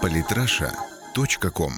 Политраша.ком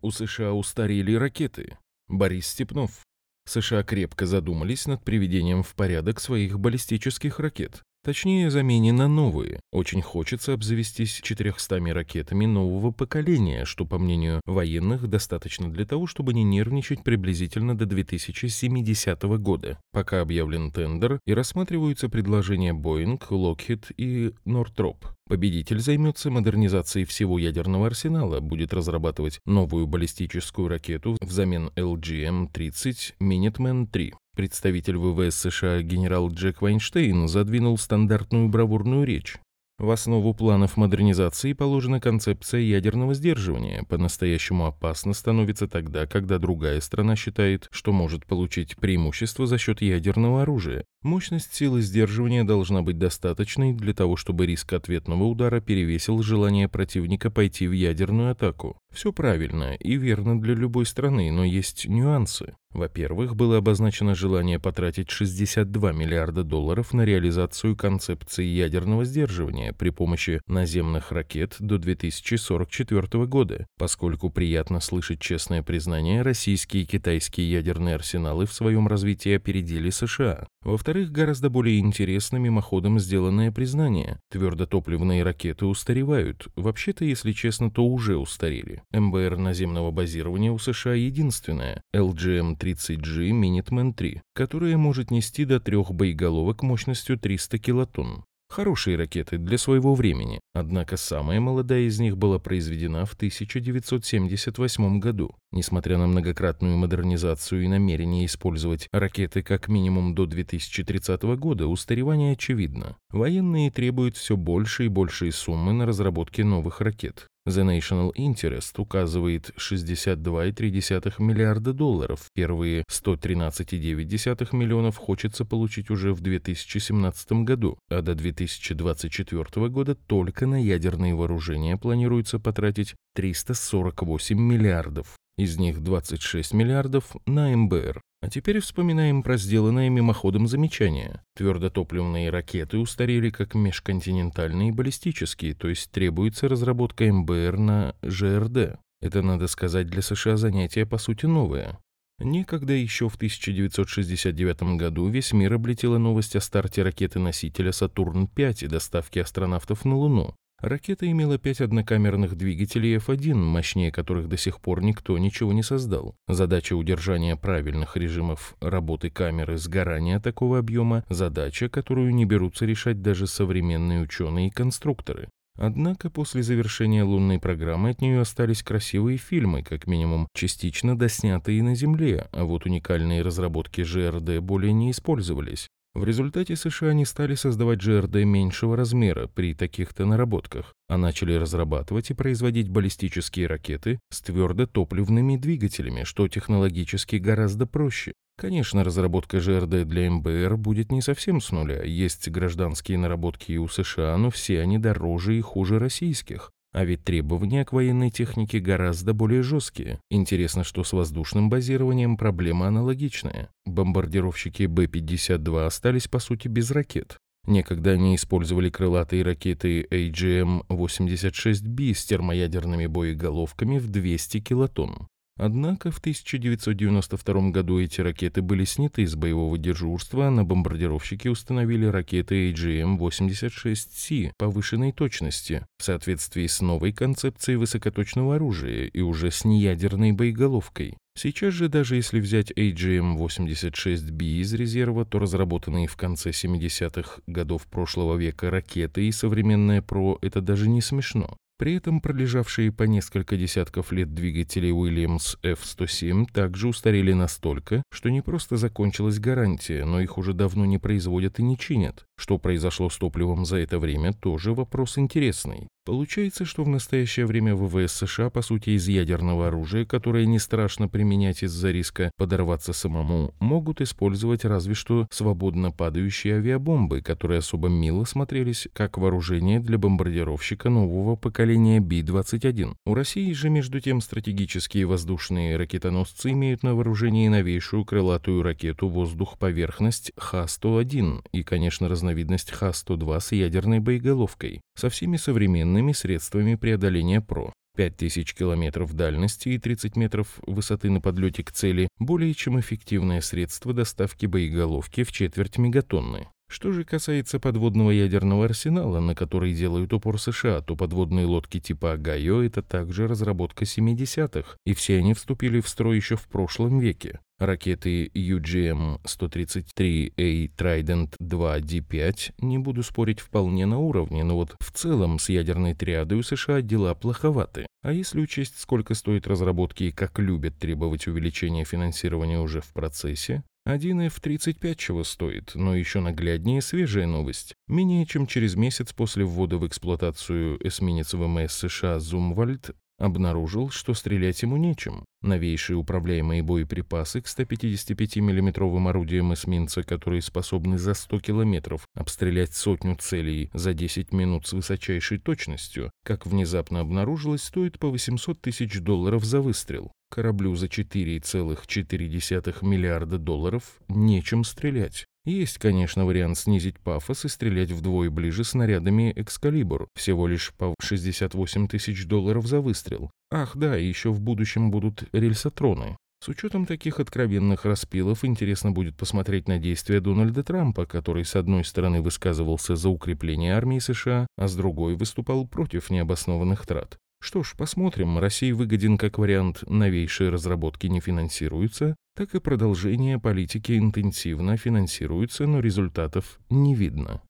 У США устарели ракеты. Борис Степнов. США крепко задумались над приведением в порядок своих баллистических ракет. Точнее, замене на новые. Очень хочется обзавестись 400 ракетами нового поколения, что, по мнению военных, достаточно для того, чтобы не нервничать приблизительно до 2070 года, пока объявлен тендер и рассматриваются предложения Boeing, Lockheed и Northrop. Победитель займется модернизацией всего ядерного арсенала, будет разрабатывать новую баллистическую ракету взамен LGM-30 Minuteman-3. Представитель ВВС США генерал Джек Вайнштейн задвинул стандартную бравурную речь. В основу планов модернизации положена концепция ядерного сдерживания. По-настоящему опасно становится тогда, когда другая страна считает, что может получить преимущество за счет ядерного оружия. Мощность силы сдерживания должна быть достаточной для того, чтобы риск ответного удара перевесил желание противника пойти в ядерную атаку. Все правильно и верно для любой страны, но есть нюансы. Во-первых, было обозначено желание потратить 62 миллиарда долларов на реализацию концепции ядерного сдерживания при помощи наземных ракет до 2044 года, поскольку приятно слышать честное признание, российские и китайские ядерные арсеналы в своем развитии опередили США. Во-вторых, гораздо более интересно мимоходом сделанное признание. Твердотопливные ракеты устаревают. Вообще-то, если честно, то уже устарели. МБР наземного базирования у США единственная – LGM-30G Minuteman 3, которая может нести до трех боеголовок мощностью 300 килотонн. Хорошие ракеты для своего времени, однако самая молодая из них была произведена в 1978 году. Несмотря на многократную модернизацию и намерение использовать ракеты как минимум до 2030 года, устаревание очевидно. Военные требуют все больше и большие суммы на разработке новых ракет. The National Interest указывает 62,3 миллиарда долларов. Первые 113,9 миллионов хочется получить уже в 2017 году, а до 2024 года только на ядерные вооружения планируется потратить 348 миллиардов. Из них 26 миллиардов на МБР. А теперь вспоминаем про сделанное мимоходом замечание. Твердотопливные ракеты устарели как межконтинентальные баллистические, то есть требуется разработка МБР на ЖРД. Это, надо сказать, для США занятие по сути новое. Некогда еще в 1969 году весь мир облетела новость о старте ракеты-носителя «Сатурн-5» и доставке астронавтов на Луну. Ракета имела пять однокамерных двигателей F1, мощнее которых до сих пор никто ничего не создал. Задача удержания правильных режимов работы камеры сгорания такого объема – задача, которую не берутся решать даже современные ученые и конструкторы. Однако после завершения лунной программы от нее остались красивые фильмы, как минимум частично доснятые на Земле, а вот уникальные разработки ЖРД более не использовались. В результате США не стали создавать ЖРД меньшего размера при таких-то наработках, а начали разрабатывать и производить баллистические ракеты с твердотопливными двигателями, что технологически гораздо проще. Конечно, разработка ЖРД для МБР будет не совсем с нуля. Есть гражданские наработки и у США, но все они дороже и хуже российских. А ведь требования к военной технике гораздо более жесткие. Интересно, что с воздушным базированием проблема аналогичная. Бомбардировщики Б-52 остались по сути без ракет. Некогда они использовали крылатые ракеты AGM-86B с термоядерными боеголовками в 200 килотонн. Однако в 1992 году эти ракеты были сняты из боевого дежурства, на бомбардировщики установили ракеты AGM-86C повышенной точности в соответствии с новой концепцией высокоточного оружия и уже с неядерной боеголовкой. Сейчас же, даже если взять AGM-86B из резерва, то разработанные в конце 70-х годов прошлого века ракеты и современная ПРО – это даже не смешно. При этом пролежавшие по несколько десятков лет двигатели Williams F-107 также устарели настолько, что не просто закончилась гарантия, но их уже давно не производят и не чинят. Что произошло с топливом за это время, тоже вопрос интересный. Получается, что в настоящее время ВВС США, по сути, из ядерного оружия, которое не страшно применять из-за риска подорваться самому, могут использовать разве что свободно падающие авиабомбы, которые особо мило смотрелись как вооружение для бомбардировщика нового поколения Би-21. У России же, между тем, стратегические воздушные ракетоносцы имеют на вооружении новейшую крылатую ракету «Воздух-поверхность» Х-101 и, конечно, разновидность разновидность Х-102 с ядерной боеголовкой, со всеми современными средствами преодоления ПРО. 5000 километров дальности и 30 метров высоты на подлете к цели – более чем эффективное средство доставки боеголовки в четверть мегатонны. Что же касается подводного ядерного арсенала, на который делают упор США, то подводные лодки типа «Гайо» — это также разработка 70-х, и все они вступили в строй еще в прошлом веке. Ракеты UGM-133A Trident 2D5, не буду спорить, вполне на уровне, но вот в целом с ядерной триадой у США дела плоховаты. А если учесть, сколько стоит разработки и как любят требовать увеличения финансирования уже в процессе, один F-35 чего стоит, но еще нагляднее свежая новость. Менее чем через месяц после ввода в эксплуатацию эсминец ВМС США «Зумвальд» обнаружил, что стрелять ему нечем. Новейшие управляемые боеприпасы к 155 миллиметровым орудиям эсминца, которые способны за 100 километров обстрелять сотню целей за 10 минут с высочайшей точностью, как внезапно обнаружилось, стоит по 800 тысяч долларов за выстрел. Кораблю за 4,4 миллиарда долларов нечем стрелять. Есть, конечно, вариант снизить пафос и стрелять вдвое ближе снарядами «Экскалибур», всего лишь по 68 тысяч долларов за выстрел. Ах да, еще в будущем будут рельсотроны. С учетом таких откровенных распилов интересно будет посмотреть на действия Дональда Трампа, который с одной стороны высказывался за укрепление армии США, а с другой выступал против необоснованных трат. Что ж, посмотрим, России выгоден как вариант новейшие разработки не финансируются, так и продолжение политики интенсивно финансируется, но результатов не видно.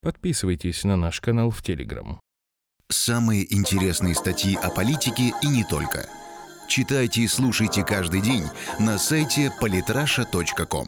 Подписывайтесь на наш канал в Телеграм. Самые интересные статьи о политике и не только. Читайте и слушайте каждый день на сайте polytrasha.com.